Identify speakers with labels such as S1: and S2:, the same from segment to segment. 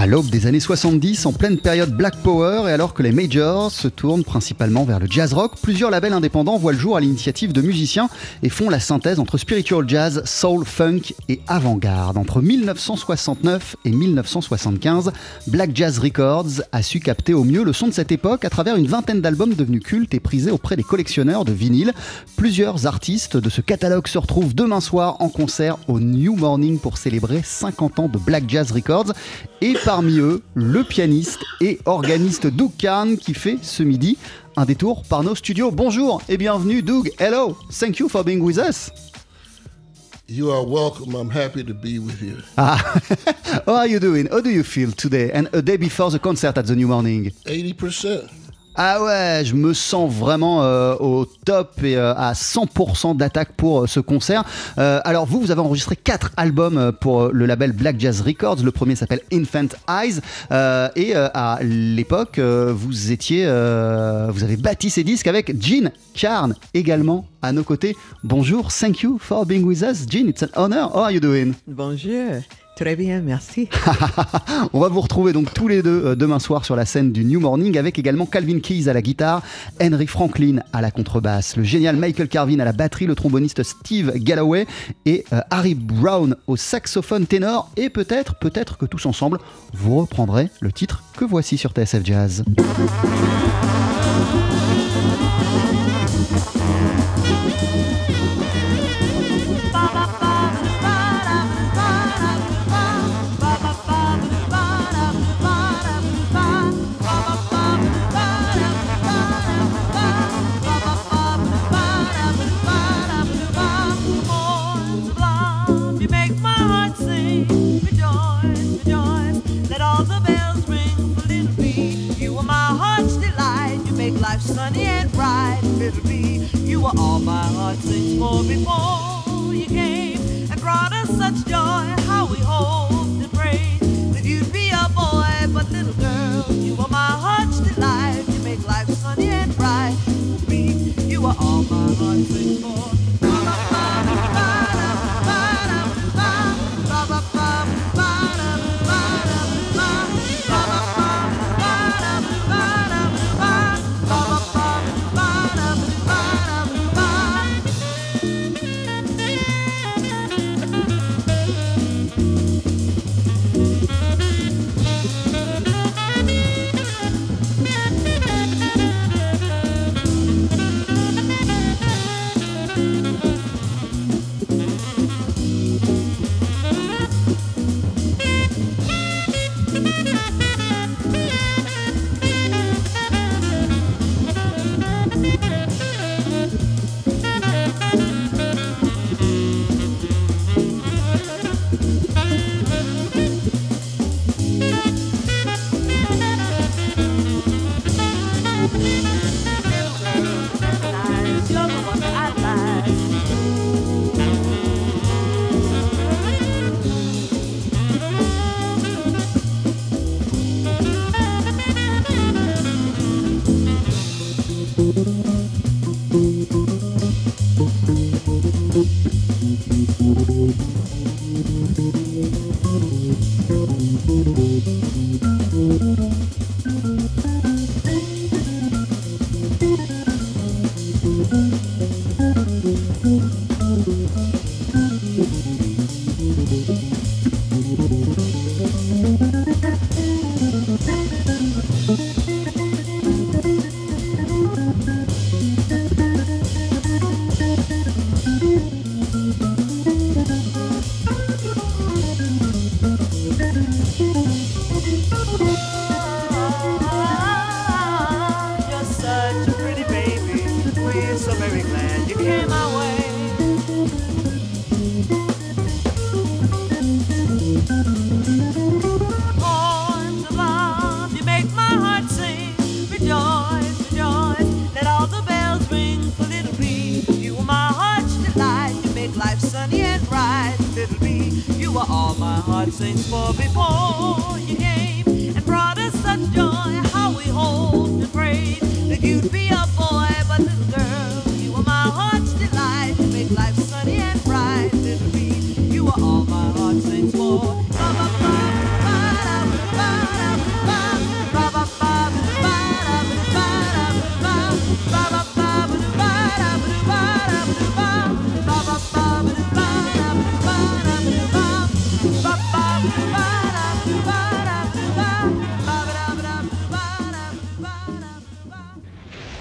S1: À l'aube des années 70, en pleine période Black Power et alors que les majors se tournent principalement vers le jazz rock, plusieurs labels indépendants voient le jour à l'initiative de musiciens et font la synthèse entre spiritual jazz, soul, funk et avant-garde. Entre 1969 et 1975, Black Jazz Records a su capter au mieux le son de cette époque à travers une vingtaine d'albums devenus cultes et prisés auprès des collectionneurs de vinyles. Plusieurs artistes de ce catalogue se retrouvent demain soir en concert au New Morning pour célébrer 50 ans de Black Jazz Records et parmi eux, le pianiste et organiste Doug Kahn qui fait ce midi un détour par nos studios. Bonjour et bienvenue Doug. Hello, thank you for being with us.
S2: You are welcome. I'm happy to be with you.
S1: Ah, how are you doing? How do you feel today and a day before the concert at the New Morning?
S2: 80%.
S1: Ah ouais, je me sens vraiment euh, au top et euh, à 100% d'attaque pour euh, ce concert. Alors vous, vous avez enregistré quatre albums pour le label Black Jazz Records. Le premier s'appelle Infant Eyes et à l'époque, vous étiez, vous avez bâti ces disques avec Gene Carn également à nos côtés. Bonjour, thank you for being with us, Gene. It's an honor. How are you doing?
S3: Bonjour, très bien, merci.
S1: On va vous retrouver donc tous les deux euh, demain soir sur la scène du New Morning avec également Calvin Keys à la guitare, Henry Franklin à la contrebasse, le génial Michael Carvin à la batterie, le tromboniste Steve Galloway et euh, Harry Brown au saxophone ténor et peut-être, peut-être que tous ensemble vous reprendrez le titre que voici sur TSF Jazz.
S4: Sunny and bright, little me. You are all my heart sings for before you came and brought us such joy. How we hoped and prayed that you'd be a boy, but little girl, you are my heart's delight. You make life sunny and bright. You are all my heart sings for.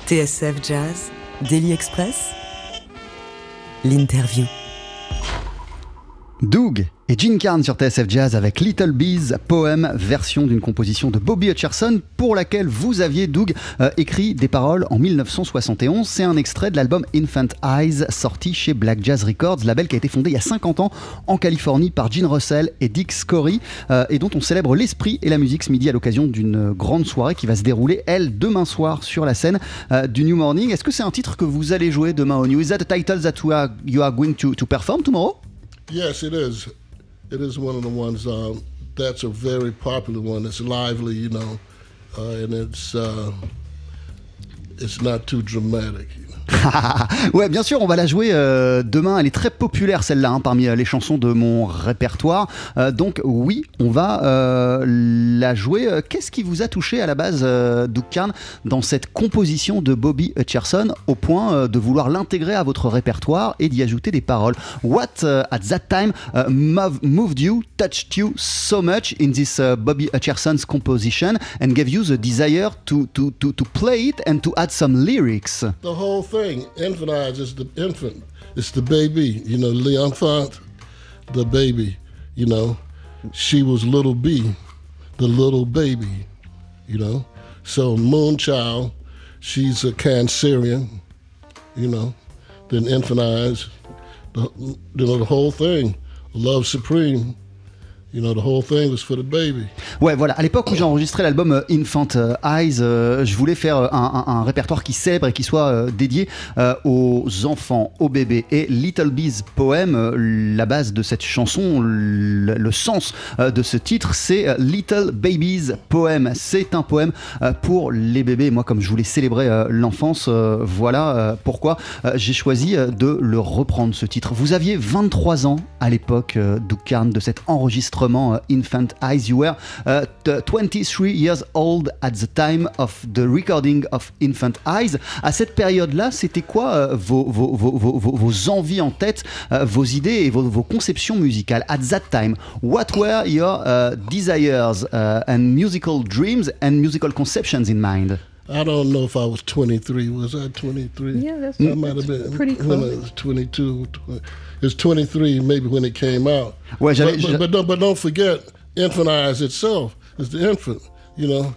S5: TSF Jazz, Daily Express, l'interview.
S1: Gene Carn sur TSF Jazz avec Little Bees, poème, version d'une composition de Bobby Hutcherson pour laquelle vous aviez, Doug, euh, écrit des paroles en 1971. C'est un extrait de l'album Infant Eyes sorti chez Black Jazz Records, label qui a été fondé il y a 50 ans en Californie par Gene Russell et Dick Scory euh, et dont on célèbre l'esprit et la musique ce midi à l'occasion d'une grande soirée qui va se dérouler, elle, demain soir sur la scène euh, du New Morning. Est-ce que c'est un titre que vous allez jouer demain au New Is that a title that you are, you are going to, to perform tomorrow?
S2: Yes, it is. It is one of the ones um, that's a very popular one. It's lively, you know, uh, and it's uh, it's not too dramatic. You know?
S1: ouais, bien sûr, on va la jouer euh, demain. Elle est très populaire celle-là hein, parmi euh, les chansons de mon répertoire. Euh, donc oui, on va la jouer. Qu'est-ce qui vous a touché à la base, Doug Carn, dans cette composition de Bobby Hutcherson au point de vouloir l'intégrer à votre répertoire et d'y ajouter des paroles? What uh, at that time uh, mov- moved you, touched you so much in this uh, Bobby Hutcherson's composition and gave you the desire to, to, to, to play it and to add some lyrics?
S2: Infant eyes is the infant. It's the baby, you know, l'enfant, the baby, you know. She was little B, the little baby, you know. So Moonchild, she's a Cancerian, you know. Then infant eyes, the, you know, the whole thing, love supreme. You know, the whole thing was for the baby.
S1: Ouais, voilà. À l'époque où j'ai enregistré l'album euh, Infant euh, Eyes, euh, je voulais faire un, répertoire qui célèbre et qui soit dédié aux enfants, aux bébés. Et Little Bees Poem, la base de cette chanson, le, sens de ce titre, c'est Little Babies Poem. C'est un poème pour les bébés. Moi, comme je voulais célébrer l'enfance, voilà pourquoi j'ai choisi de le reprendre ce titre. Vous aviez 23 ans à l'époque, Carn, de cet enregistrement euh, Infant Eyes. You were uh, t- 23 years old at the time of the recording of Infant Eyes. À cette période-là, c'était quoi euh, vos, vos, vos, vos, envies en tête, euh, vos idées et vos, conceptions musicales? At that time, what were your desires and musical dreams and musical conceptions in mind?
S2: I don't know if I was 23. Was I 23?
S3: Yeah, that's-
S2: I might have been.
S3: pretty
S2: when
S3: close.
S2: I was 22. tw- It's 23 maybe when it came out.
S1: Ouais, j'avais-
S2: but, but, but, don't, but don't forget, Infant Eyes itself is the infant. You know,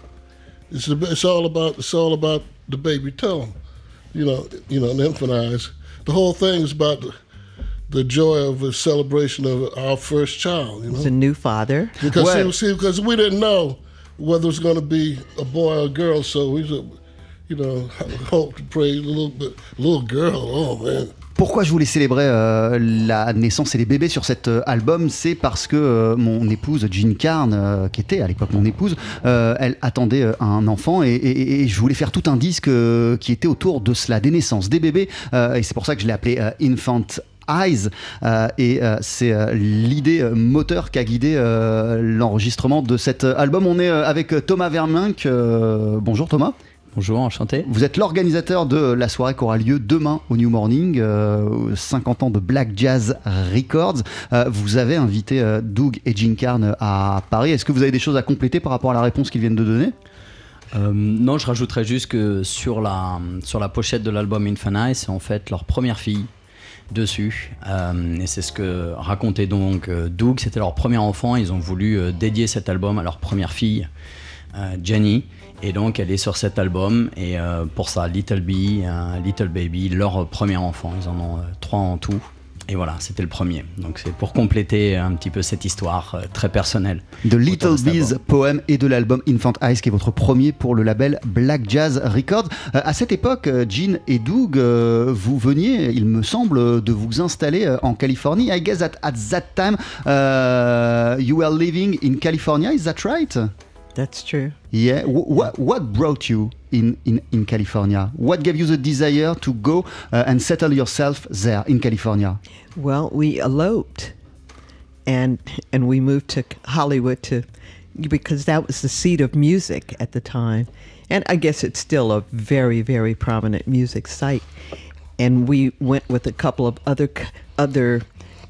S2: it's the, it's all about it's all about the baby toe. You know, you know, the Infant Eyes. The whole thing is about the, the joy of a celebration of our first child. You know,
S3: He's a new father.
S2: because see, see, because we didn't know whether it was going to be a boy or a girl, so we, said, you know, hope to pray a little bit, little girl. Oh man,
S1: Pourquoi je voulais célébrer euh, la naissance et les bébés sur cet euh, album? C'est parce que euh, mon épouse Jean Carn, qui était à l'époque mon épouse, elle attendait un enfant et, et- je voulais faire tout un disque qui était autour de cela, des naissances, des bébés. et c'est pour ça que je l'ai appelé Infant Eyes euh, et euh, c'est euh, l'idée moteur qui a guidé l'enregistrement de cet album. On est avec Thomas Verminck. bonjour Thomas.
S6: Bonjour, enchanté.
S1: Vous êtes l'organisateur de la soirée qui aura lieu demain au New Morning, euh, 50 ans de Black Jazz Records. Euh, vous avez invité euh, Doug et Gene Carn à Paris. Est-ce que vous avez des choses à compléter par rapport à la réponse qu'ils viennent de donner?
S6: Non, je rajouterais juste que sur la, sur la pochette de l'album Infinite, c'est en fait leur première fille dessus. Euh, et c'est ce que racontait donc euh, Doug. C'était leur premier enfant. Ils ont voulu euh, dédier cet album à leur première fille, Jenny. Et donc, elle est sur cet album. Et pour ça, Little Bee, Little Baby, leur premier enfant. Ils en ont trois en tout. Et voilà, c'était le premier. Donc c'est pour compléter un petit peu cette histoire euh, très personnelle.
S1: De Little Bees. Poem et de l'album Infant Eyes qui est votre premier pour le label Black Jazz Records. Euh, à cette époque, euh, Gene et Doug, euh, vous veniez, il me semble, de vous installer en Californie. I guess that at that time uh, you were living in California, is that right?
S3: That's true.
S1: Yeah. Wh- What, what brought you in, in, in California? What gave you the desire to go uh, and settle yourself there in California?
S3: Well, we eloped, and and we moved to Hollywood to because that was the seat of music at the time, and I guess it's still a very very prominent music site. And we went with a couple of other other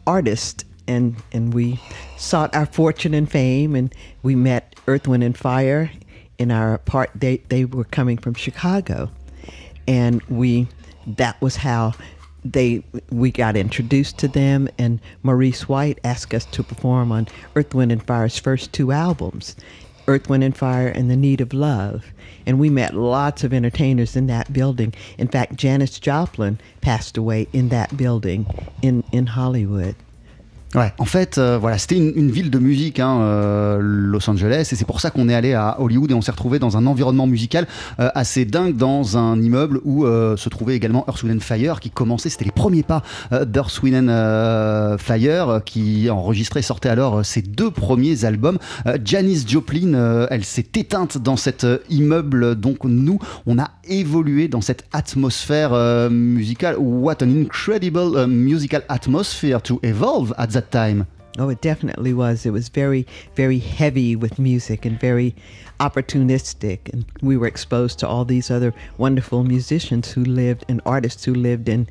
S3: artists, and and we sought our fortune and fame, and we met Earth, Wind, and Fire in our part. They they were coming from Chicago, and we that was how they we got introduced to them. And Maurice White asked us to perform on Earth Wind and Fire's first two albums Earth Wind and Fire and The Need of Love. And we met lots of entertainers in that building. In fact Janis Joplin passed away in that building in in Hollywood
S1: Ouais, en fait, euh, voilà, c'était une, ville de musique, hein, euh, Los Angeles, et c'est pour ça qu'on est allé à Hollywood et on s'est retrouvé dans un environnement musical euh, assez dingue, dans un immeuble où se trouvait également Earth, Wind Fire, qui commençait, c'était les premiers pas d'Earth, Wind Fire, qui enregistrait, sortait alors ses deux premiers albums. Janis Joplin, elle s'est éteinte dans cet immeuble, donc nous, on a évolué dans cette atmosphère musicale. What an incredible musical atmosphere to evolve at that time.
S3: Oh, it definitely was. It was very, very heavy with music and very opportunistic. And we were exposed to all these other wonderful musicians who lived and artists who lived in,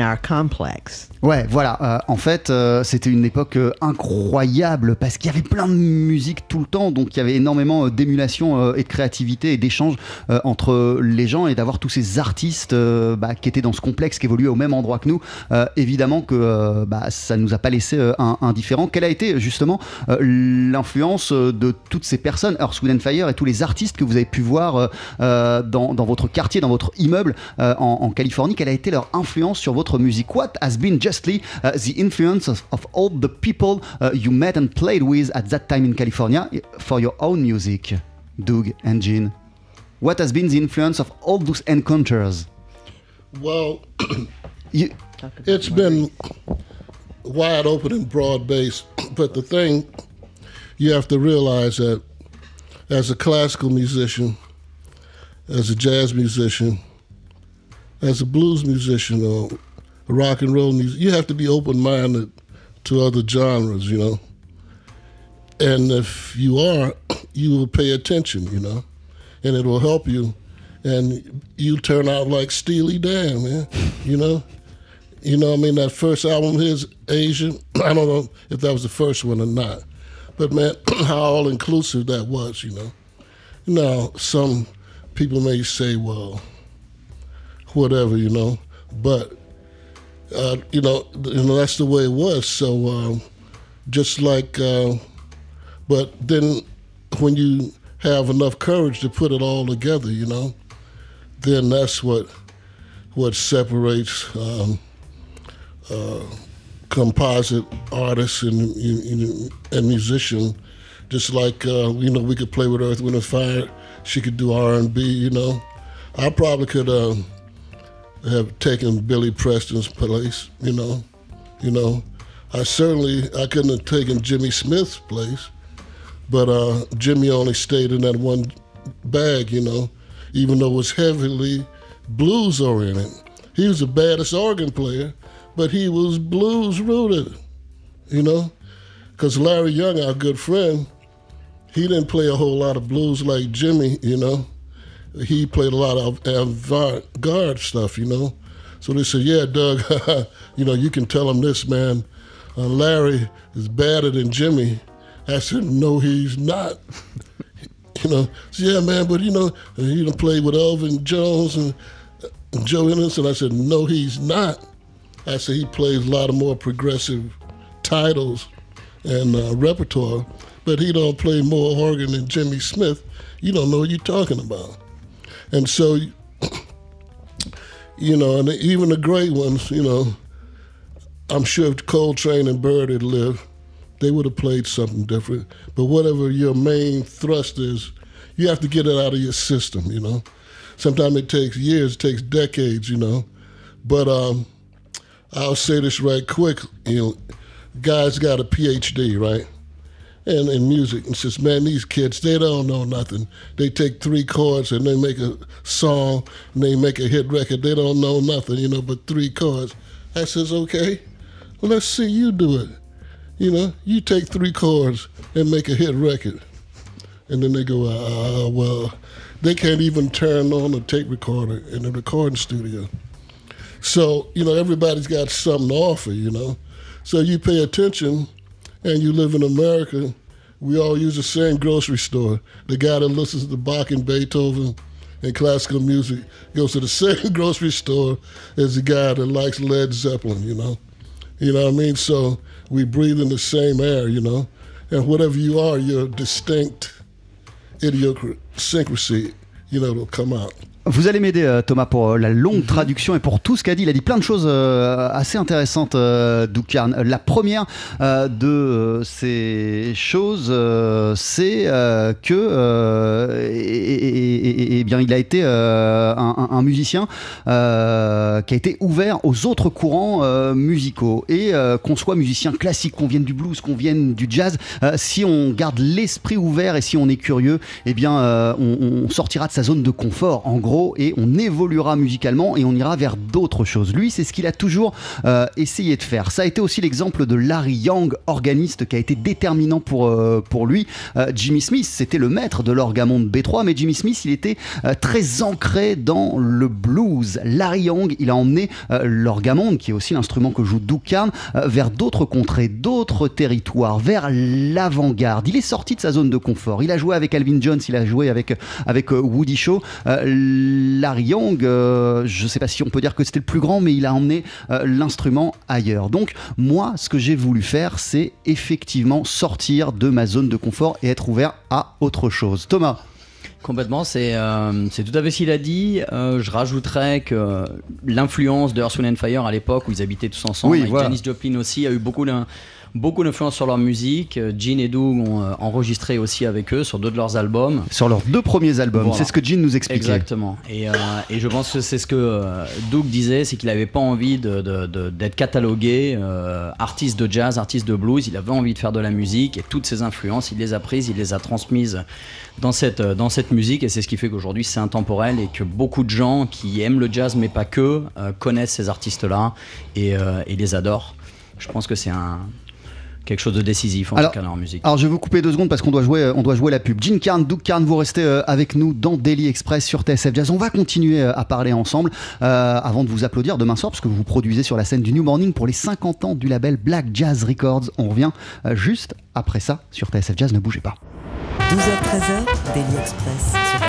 S3: our complex.
S1: Ouais, voilà. euh, en fait, euh, c'était une époque euh, incroyable parce qu'il y avait plein de musique tout le temps, donc il y avait énormément d'émulation et de créativité et d'échanges entre les gens et d'avoir tous ces artistes bah, qui étaient dans ce complexe, qui évoluaient au même endroit que nous. Évidemment que bah, ça nous a pas laissé indifférents. Quelle a été justement l'influence de toutes ces personnes, Earth, Wind and Fire et tous les artistes que vous avez pu voir euh, euh, dans, dans votre quartier, dans votre immeuble euh, en, en Californie Quelle a été leur influence sur votre musique? What has been justly uh, the influence of, of all the people uh, you met and played with at that time in California for your own music, Doug and Jean? What has been the influence of all those encounters?
S2: Well,
S1: You,
S2: it's been wide open and broad based, but the thing you have to realize that as a classical musician, as a jazz musician, as a blues musician or a rock and roll music, you have to be open minded to other genres, you know. And if you are, you will pay attention, you know, and it will help you. And you turn out like Steely Dan, man, you know. You know, I mean, that first album, his Asian, I don't know if that was the first one or not. But man, how all inclusive that was, you know. Now, some people may say, well, whatever, you know, but, uh, you, know, you know, that's the way it was. So, um, just like, uh, but then when you have enough courage to put it all together, you know, then that's what what separates um, uh, composite artist and, and, and musician. Just like uh, you know, we could play with Earth, Wind, and Fire. She could do R and B. You know, I probably could uh, have taken Billy Preston's place. You know, you know, I certainly I couldn't have taken Jimmy Smith's place, but uh, Jimmy only stayed in that one bag. You know, even though it was heavily blues oriented. He was the baddest organ player, but he was blues rooted, you know? Because Larry Young, our good friend, he didn't play a whole lot of blues like Jimmy, you know? He played a lot of avant-garde stuff, you know? So they said, yeah, Doug, you know, you can tell him this, man. Uh, Larry is badder than Jimmy. I said, no, he's not. you know, so, yeah, man, but you know, he done played with Elvin Jones and, and Joe Innocent. I said, no, he's not. I said, he plays a lot of more progressive titles and uh, repertoire, but he don't play more organ than Jimmy Smith. You don't know what you're talking about. And so, you know, and even the great ones, you know, I'm sure if Coltrane and Bird had lived, they would have played something different. But whatever your main thrust is, you have to get it out of your system, you know. Sometimes it takes years, it takes decades, you know. But um, I'll say this right quick, you know, guy's got a PhD, right? And in music, and says, man, these kids, they don't know nothing. They take three chords and they make a song and they make a hit record. They don't know nothing, you know, but three chords. I says, okay, well, let's see you do it. You know, you take three chords and make a hit record. And then they go, ah, well, they can't even turn on a tape recorder in the recording studio. So, you know, everybody's got something to offer, you know. So you pay attention and you live in America, we all use the same grocery store. The guy that listens to Bach and Beethoven and classical music goes to the same grocery store as the guy that likes Led Zeppelin, you know. You know what I mean? So we breathe in the same air, you know. And whatever you are, your distinct idiosyncrasy, you know, will come out.
S1: Vous allez m'aider, euh, Thomas, pour euh, la longue traduction et pour tout ce qu'a dit. Il a dit plein de choses euh, assez intéressantes, Doukarn. La première de ces choses, c'est que, et, et- et- et bien, il a été un, musicien qui a été ouvert aux autres courants musicaux. Et qu'on soit musicien classique, qu'on vienne du blues, qu'on vienne du jazz, si on garde l'esprit ouvert et si on est curieux, eh bien, on, on sortira de sa zone de confort, en gros, et on évoluera musicalement et on ira vers d'autres choses. Lui, c'est ce qu'il a toujours euh, essayé de faire. Ça a été aussi l'exemple de Larry Young, organiste, qui a été déterminant pour, euh, pour lui. Euh, Jimmy Smith, c'était le maître de l'orgamonde B3, mais Jimmy Smith, il était très ancré dans le blues. Larry Young, il a emmené l'orgamonde, qui est aussi l'instrument que joue Duke Carn, vers d'autres contrées, d'autres territoires, vers l'avant-garde. Il est sorti de sa zone de confort. Il a joué avec Alvin Jones, il a joué avec, avec Woody Shaw. Larry Young, euh, je ne sais pas si on peut dire que c'était le plus grand, mais il a emmené euh, l'instrument ailleurs. Donc moi, ce que j'ai voulu faire, c'est effectivement sortir de ma zone de confort et être ouvert à autre chose. Thomas
S6: Complètement, c'est euh, tout à fait ce qu'il a dit. Euh, je rajouterais que l'influence de Earth, Wind Fire à l'époque où ils habitaient tous ensemble,
S1: Oui,
S6: avec
S1: voilà.
S6: Janis Joplin aussi, a eu beaucoup beaucoup d'influence sur leur musique. Euh, Gene et Doug ont euh, enregistré aussi avec eux sur deux de leurs albums.
S1: sur leurs deux premiers albums,
S6: Voilà.
S1: c'est ce que Gene nous expliquait.
S6: Exactement. Et, euh, et je pense que c'est ce que Doug disait, c'est qu'il n'avait pas envie de- de- de- d'être catalogué euh, artiste de jazz, artiste de blues. Il avait envie de faire de la musique et toutes ses influences, il les a prises, il les a transmises dans cette, dans cette musique. Et c'est ce qui fait qu'aujourd'hui c'est intemporel et que beaucoup de gens qui aiment le jazz, mais pas que, euh, connaissent ces artistes-là et, et les adorent. Je pense que c'est un quelque chose de décisif en
S1: Alors-
S6: tout cas dans leur musique.
S1: Alors je vais vous couper deux secondes parce qu'on doit jouer, euh, on doit jouer la pub. Gene Carn, Doug Carn, vous restez euh, avec nous dans Daily Express sur TSF Jazz. On va continuer euh, à parler ensemble euh, avant de vous applaudir demain soir parce que vous vous produisez sur la scène du New Morning pour les 50 ans du label Black Jazz Records. On revient juste après ça sur TSF Jazz. Ne bougez pas.
S5: 12h-13h, Daily Express sur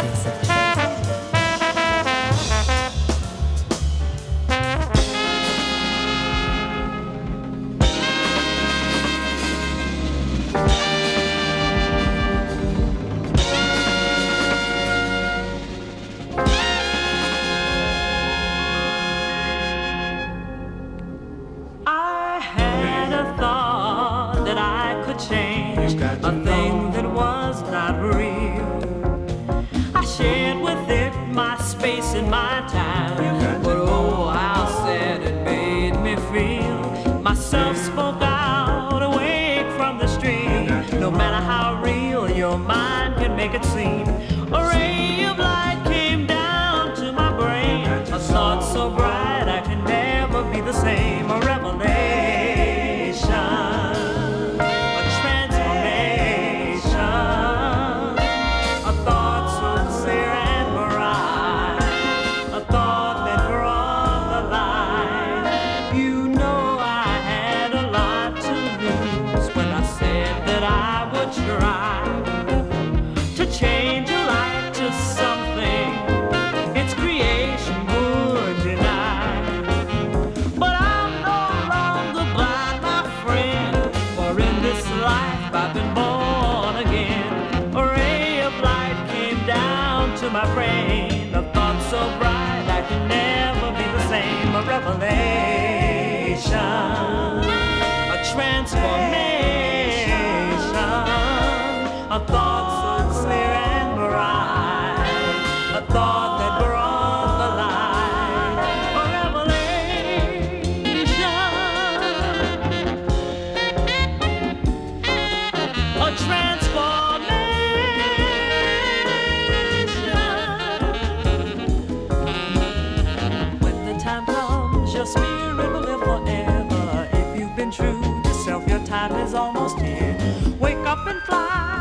S7: and fly.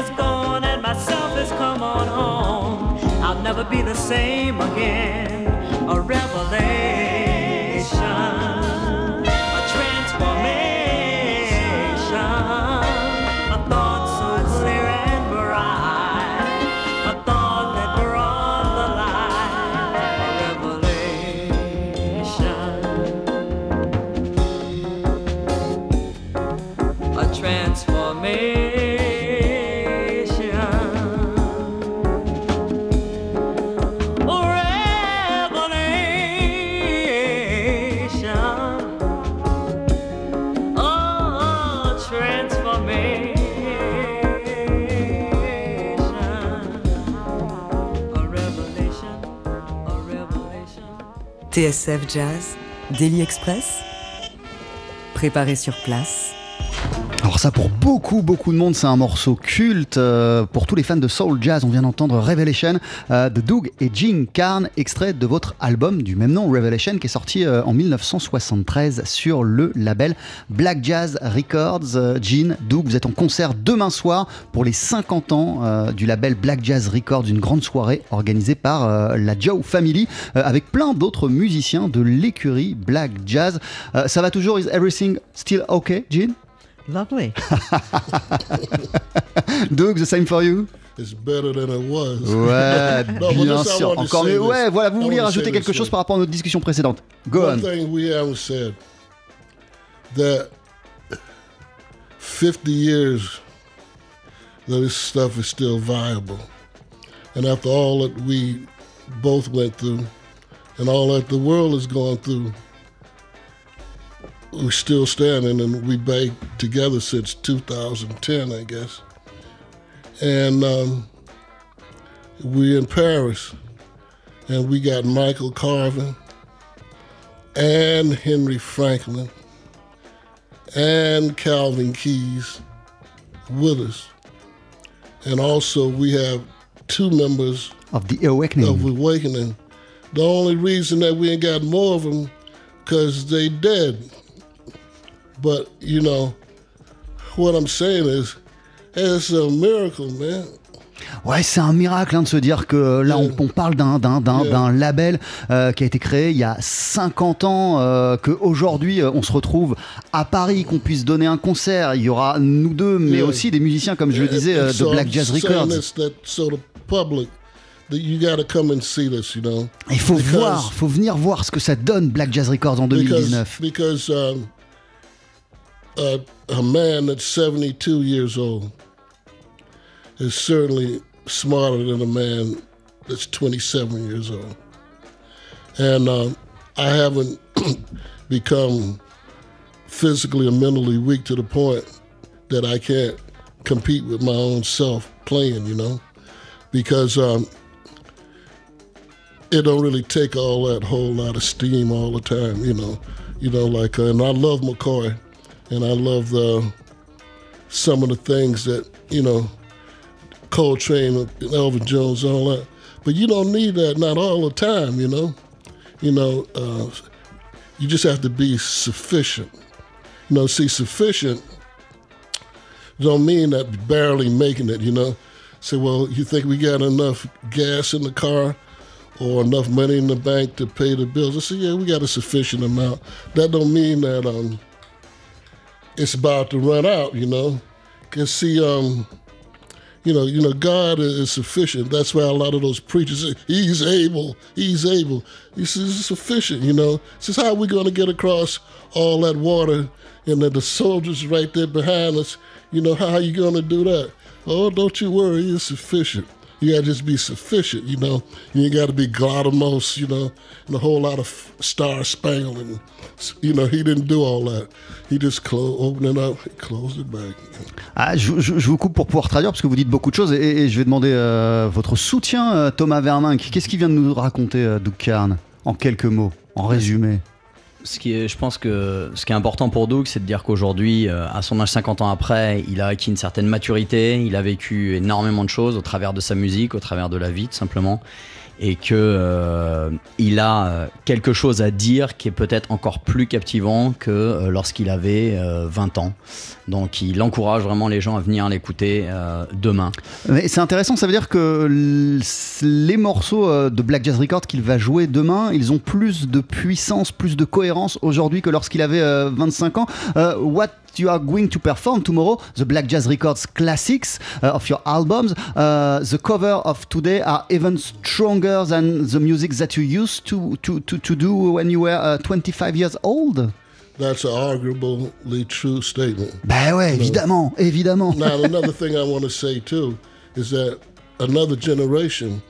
S5: Is gone and myself has come on home. I'll never be the same again. A revelation, a transformation, a thought so clear and bright, a thought that brought the light, a revelation, a transformation.
S8: TSF Jazz, Daily Express. Préparé sur place.
S1: Ça pour beaucoup beaucoup de monde. C'est un morceau culte Euh, pour tous les fans de soul jazz on vient d'entendre Revelation euh, de Doug et Gene Carn extrait de votre album du même nom Revelation qui est sorti euh, en 1973 sur le label Black Jazz Records. Gene, Doug vous êtes en concert demain soir pour les 50 ans du label Black Jazz Records une grande soirée organisée par la Joe Family avec plein d'autres musiciens de l'écurie Black Jazz. Ça va toujours? Is everything still okay Gene?
S3: Lovely.
S1: Doug, the same for you?
S2: It's better than it was.
S1: Ouais,
S2: No,
S1: bien sûr. Encore mieux. Ouais, voilà, vous vouliez rajouter quelque chose
S2: yeah.
S1: par rapport à notre discussion précédente. Go
S2: One
S1: on.
S2: thing we haven't said that 50 years that this stuff is still viable. And after all that we both went through and all that the world has gone through, we're still standing and we back together since 2010, I guess. And um, we're in Paris and we got Michael Carvin and Henry Franklin and Calvin Keys with us. And also we have two members
S1: Of the Awakening.
S2: of Awakening. The only reason that we ain't got more of them because they dead. But, you know, what I'm saying is, it's a miracle, man.
S1: Ouais, c'est un miracle hein, de se dire que là, on, on parle d'un, d'un, d'un, d'un label euh, qui a été créé il y a 50 ans, euh, qu'aujourd'hui, euh, on se retrouve à Paris, qu'on puisse donner un concert. Il y aura nous deux, mais
S2: Yeah.
S1: aussi des musiciens, comme je le disais, euh, de
S2: So
S1: Black Jazz Records.
S2: this that so the public that you got to come and see this, you know?
S1: Il faut voir, faut venir voir ce que ça donne Black Jazz Records en
S2: because
S1: 2019.
S2: because um, a, a man that's 72 years old is certainly smarter than a man that's 27 years old. And um, I haven't become physically or mentally weak to the point that I can't compete with my own self playing, you know, because um, it don't really take all that whole lot of steam all the time, you know. You know, like, uh, and I love McCoy, and I love the some of the things that you know, Coltrane, and Elvin Jones, all that. But you don't need that, not all the time, you know. You know, uh, you just have to be sufficient. You know, see, sufficient don't mean that barely making it, you know. Say, well, you think we got enough gas in the car or enough money in the bank to pay the bills? I say, yeah, we got a sufficient amount. That don't mean that um, it's about to run out, you know. Cause see, um, you know, you know, God is sufficient. That's why a lot of those preachers He's able, He's able. He says sufficient, you know. Says how are we gonna get across all that water and then the soldiers right there behind us? You know, how are you gonna do that? Oh, don't you worry, He's sufficient. You gotta just be sufficient, you know. You ain't gotta be Glotamos, you know, and a whole lot of star spangled and you know, he didn't do all that. He just closed opened it up, he closed it back.
S1: Ah, je, je- je vous coupe pour pouvoir traduire parce que vous dites beaucoup de choses et, et je vais demander euh, votre soutien, euh, Thomas Verninck. Qu'est-ce qu'il vient de nous raconter, euh, Doug Carn, en quelques mots, en résumé?
S6: Ce qui est, je pense que ce qui est important pour Doug, c'est de dire qu'aujourd'hui, euh, à son âge 50 ans après, il a acquis une certaine maturité, il a vécu énormément de choses au travers de sa musique, au travers de la vie, tout simplement. Et que euh, il a euh, quelque chose à dire qui est peut-être encore plus captivant que euh, lorsqu'il avait euh, 20 ans. Donc il encourage vraiment les gens à venir l'écouter demain.
S1: C'est intéressant, ça veut dire que les morceaux de Black Jazz Records qu'il va jouer demain, ils ont plus de puissance, plus de cohérence aujourd'hui que lorsqu'il avait euh, 25 ans. What you are going to perform tomorrow, the Black Jazz Records classics uh, of your albums, uh, the cover of today are even stronger than the music that you used to, to, to, to do when you were uh, 25 years old.
S2: That's an arguably true statement.
S1: Ben ouais, évidemment, évidemment.
S2: Now, another thing I want to say too is that another generation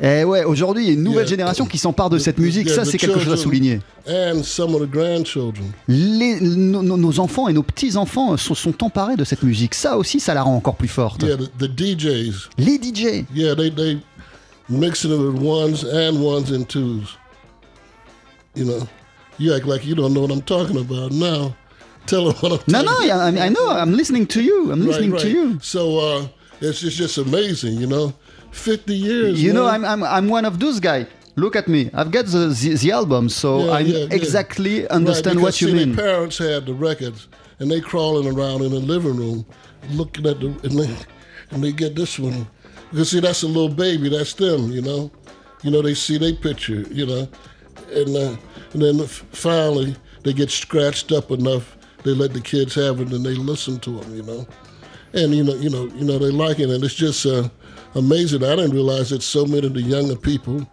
S1: Et ouais, aujourd'hui, il y a une nouvelle génération qui s'empare de cette musique. Ça, c'est quelque chose à souligner.
S2: And some of the grandchildren.
S1: Les- nos, enfants et nos petits-enfants se sont emparés de cette musique. Ça aussi, ça la rend encore plus forte.
S2: Yeah, the, the DJs.
S1: Les DJ.
S2: Yeah, they they mixing it with ones and ones and twos. You know, you act like you don't know what I'm talking about now. Tell them what I'm
S1: No,
S2: talking
S1: no, I, I know. I'm listening to you. I'm
S2: Right,
S1: listening to
S2: right.
S1: you.
S2: So uh, it's, it's just amazing, you know? 50 years.
S1: You know. I'm, I'm, I'm one of those guys. Look at me. I've got the, the, the album, so
S2: Yeah,
S1: I
S2: yeah, yeah.
S1: exactly understand
S2: right,
S1: what you
S2: see,
S1: mean.
S2: Their parents had the records, and they crawling around in the living room, looking at the, and they, and they get this one. Because see, that's a little baby. That's them, you know. You know, they see their picture, you know, and uh, and then finally they get scratched up enough. They let the kids have it, and they listen to them, you know. And you know, you know, you know, they like it, and it's just uh, amazing. I didn't realize that so many of the younger people,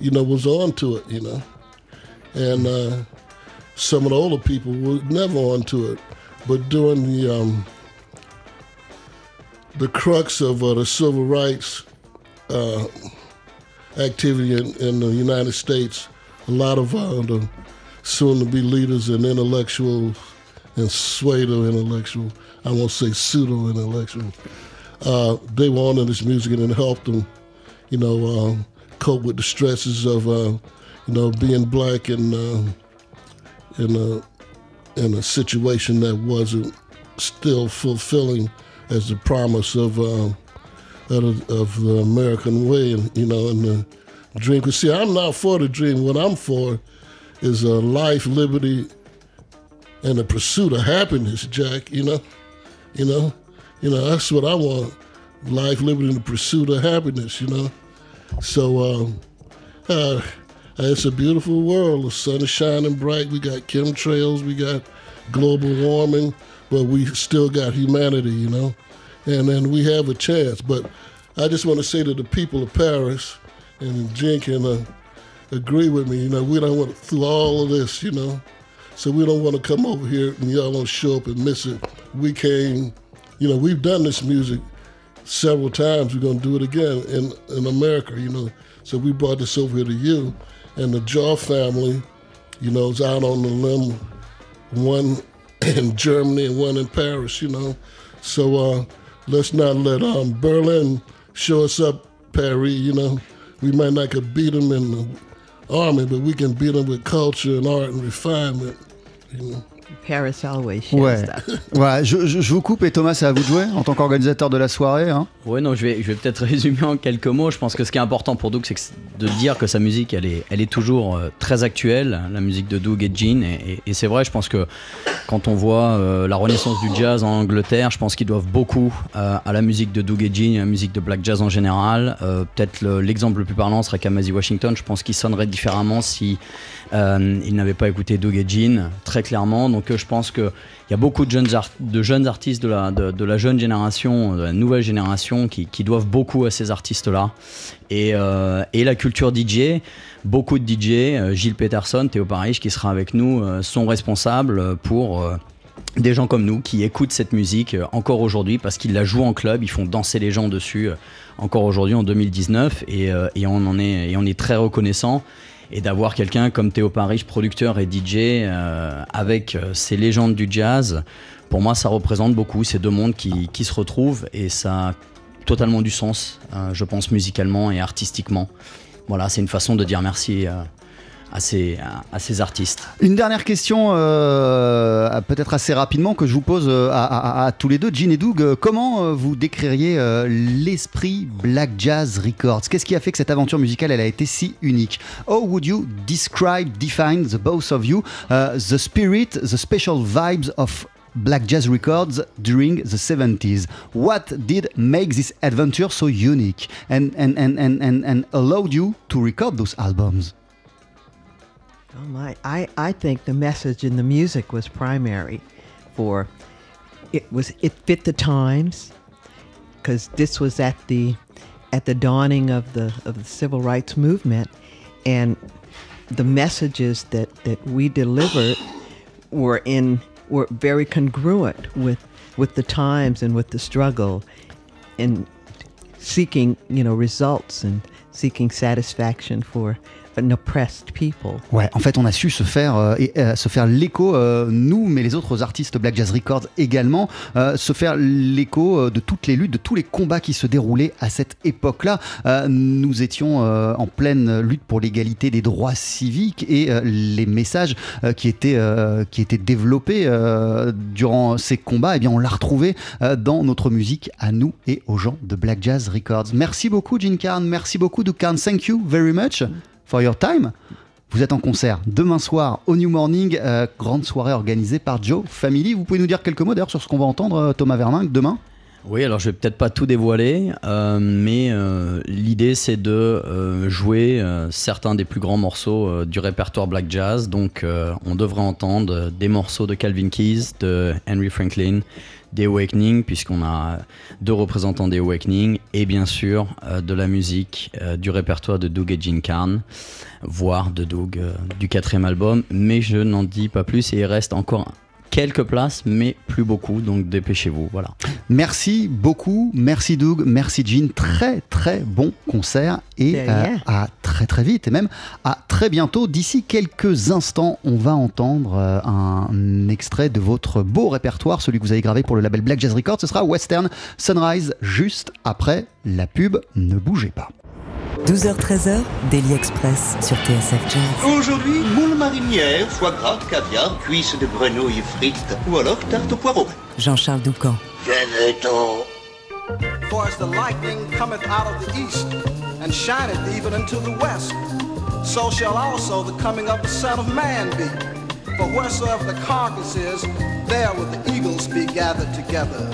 S2: you know, was on to it, you know and uh, some of the older people were never onto it. But during the um, the crux of uh, the civil rights uh, activity in, in the United States, a lot of uh, the soon-to-be leaders and intellectuals and pseudo-intellectual, I won't say pseudo-intellectual, uh, they were on to this music and it helped them, you know, um, cope with the stresses of, uh, you know, being black and uh, in a in a situation that wasn't still fulfilling as the promise of uh, of, of the American way, and you know, and the dream. Cause see, I'm not for the dream. What I'm for is a life, liberty, and the pursuit of happiness, Jack. You know, you know, you know. That's what I want: life, liberty, and the pursuit of happiness. You know. So um, uh, it's a beautiful world. The sun is shining bright. We got chemtrails. We got global warming, but we still got humanity. You know, and then we have a chance. But I just want to say to the people of Paris, and Jen uh, agree with me. You know, we don't want through all of this. You know, so we don't want to come over here and y'all don't show up and miss it. We came. You know, we've done this music several times. We're gonna do it again in in America. You know, so we brought this over here to you, and the Jaw family, you know, is out on the limb. One in Germany and one in Paris. You know, so uh, let's not let um, Berlin show us up, Paris. You know, we might not could beat them in the army, but we can beat them with culture and art and refinement. Blue.
S3: Paris always shares
S1: Ouais.
S3: that.
S1: voilà, je, je- je vous coupe et Thomas, c'est à vous de jouer en tant qu'organisateur de la soirée. hein.
S6: Ouais, non, je vais, je vais peut-être résumer en quelques mots. Je pense que ce qui est important pour Doug, c'est de dire que sa musique, elle est, elle est toujours euh, très actuelle, la musique de Doug et Gene. Et, et- et c'est vrai, je pense que quand on voit euh, la renaissance du jazz en Angleterre, je pense qu'ils doivent beaucoup euh, à la musique de Doug et Gene, et à la musique de black jazz en général. Euh, peut-être le- l'exemple le plus parlant serait Kamasi Washington. Je pense qu'il sonnerait différemment si euh, il n'avait pas écouté Doug et Gene, très clairement. Donc euh, je pense que il y a beaucoup de jeunes, artistes de la, jeune génération, de la nouvelle génération, qui, doivent beaucoup à ces artistes-là. Et, euh, la culture DJ, beaucoup de DJ, euh, Gilles Peterson, Théo Paris, qui sera avec nous, euh, sont responsables pour euh, des gens comme nous qui écoutent cette musique euh, encore aujourd'hui parce qu'ils la jouent en club, ils font danser les gens dessus euh, encore aujourd'hui en 2019 et, euh, on en est, est très reconnaissant. Et d'avoir quelqu'un comme Théo Paris, producteur et DJ, euh, avec euh, ces légendes du jazz, pour moi ça représente beaucoup ces deux mondes qui, qui se retrouvent et ça a totalement du sens, euh, je pense, musicalement et artistiquement. Voilà, c'est une façon de dire merci à ces, artistes.
S1: Une dernière question, euh, peut-être assez rapidement, que je vous pose euh, à, tous les deux. Jean et Doug, euh, comment vous décririez l'esprit Black Jazz Records? Qu'est-ce qui a fait que cette aventure musicale elle a été si unique? How would you describe, define the both of you, uh, the spirit, the special vibes of Black Jazz Records during the 70s. What did make this adventure so unique and, and, and, and, and, and allowed you to record those albums?
S3: Oh my! I, I think the message in the music was primary, for it was it fit the times, because this was at the at the dawning of the of the civil rights movement, and the messages that that we delivered were in were very congruent with with the times and with the struggle, and seeking you know results and seeking satisfaction for an oppressed people.
S1: Ouais, en fait, on a su se faire, euh, euh, faire l'écho, euh, nous, mais les autres artistes Black Jazz Records également, se faire l'écho de toutes les luttes, de tous les combats qui se déroulaient à cette époque-là. Nous étions en pleine lutte pour l'égalité des droits civiques et les messages qui, étaient, qui étaient développés durant ces combats, eh bien, on l'a retrouvé dans notre musique à nous et aux gens de Black Jazz Records. Merci beaucoup, Carn. Merci beaucoup, Duke Carn. Thank you very much for your time. Vous êtes en concert demain soir au New Morning, euh, grande soirée organisée par Joe Family. Vous pouvez nous dire quelques mots d'ailleurs sur ce qu'on va entendre, euh, Thomas Vermin, demain?
S6: Oui, alors je vais peut-être pas tout dévoiler, euh, mais l'idée c'est de jouer certains des plus grands morceaux du répertoire black jazz. Donc on devrait entendre des morceaux de Calvin Keys, de Henry Franklin, des Awakening, puisqu'on a deux représentants des Awakening, et bien sûr euh, de la musique euh, du répertoire de Doug et Gene Carn, voire de Doug euh, du quatrième album. Mais je n'en dis pas plus et il reste encore quelques places, mais plus beaucoup, donc dépêchez-vous. Voilà.
S1: Merci beaucoup, merci Doug, merci Jean. Très très bon concert et
S3: rien.
S1: à très très vite et même à très bientôt. D'ici quelques instants, on va entendre euh, un extrait de votre beau répertoire, celui que vous avez gravé pour le label Black Jazz Records. Ce sera Western Sunrise juste après la pub. Ne bougez pas.
S5: 12h-13h, Daily Express sur TSF Jazz.
S9: Aujourd'hui, moule marinière, foie gras, caviar, cuisses de grenouille frites ou alors tarte au poireau.
S5: Jean-Charles Doucan.
S9: Venez-t'en.
S4: For as the lightning cometh out of the east, and shineth even unto the west, so shall also the coming of the Son of Man be. For wheresoever the carcass is, there will the eagles be gathered together.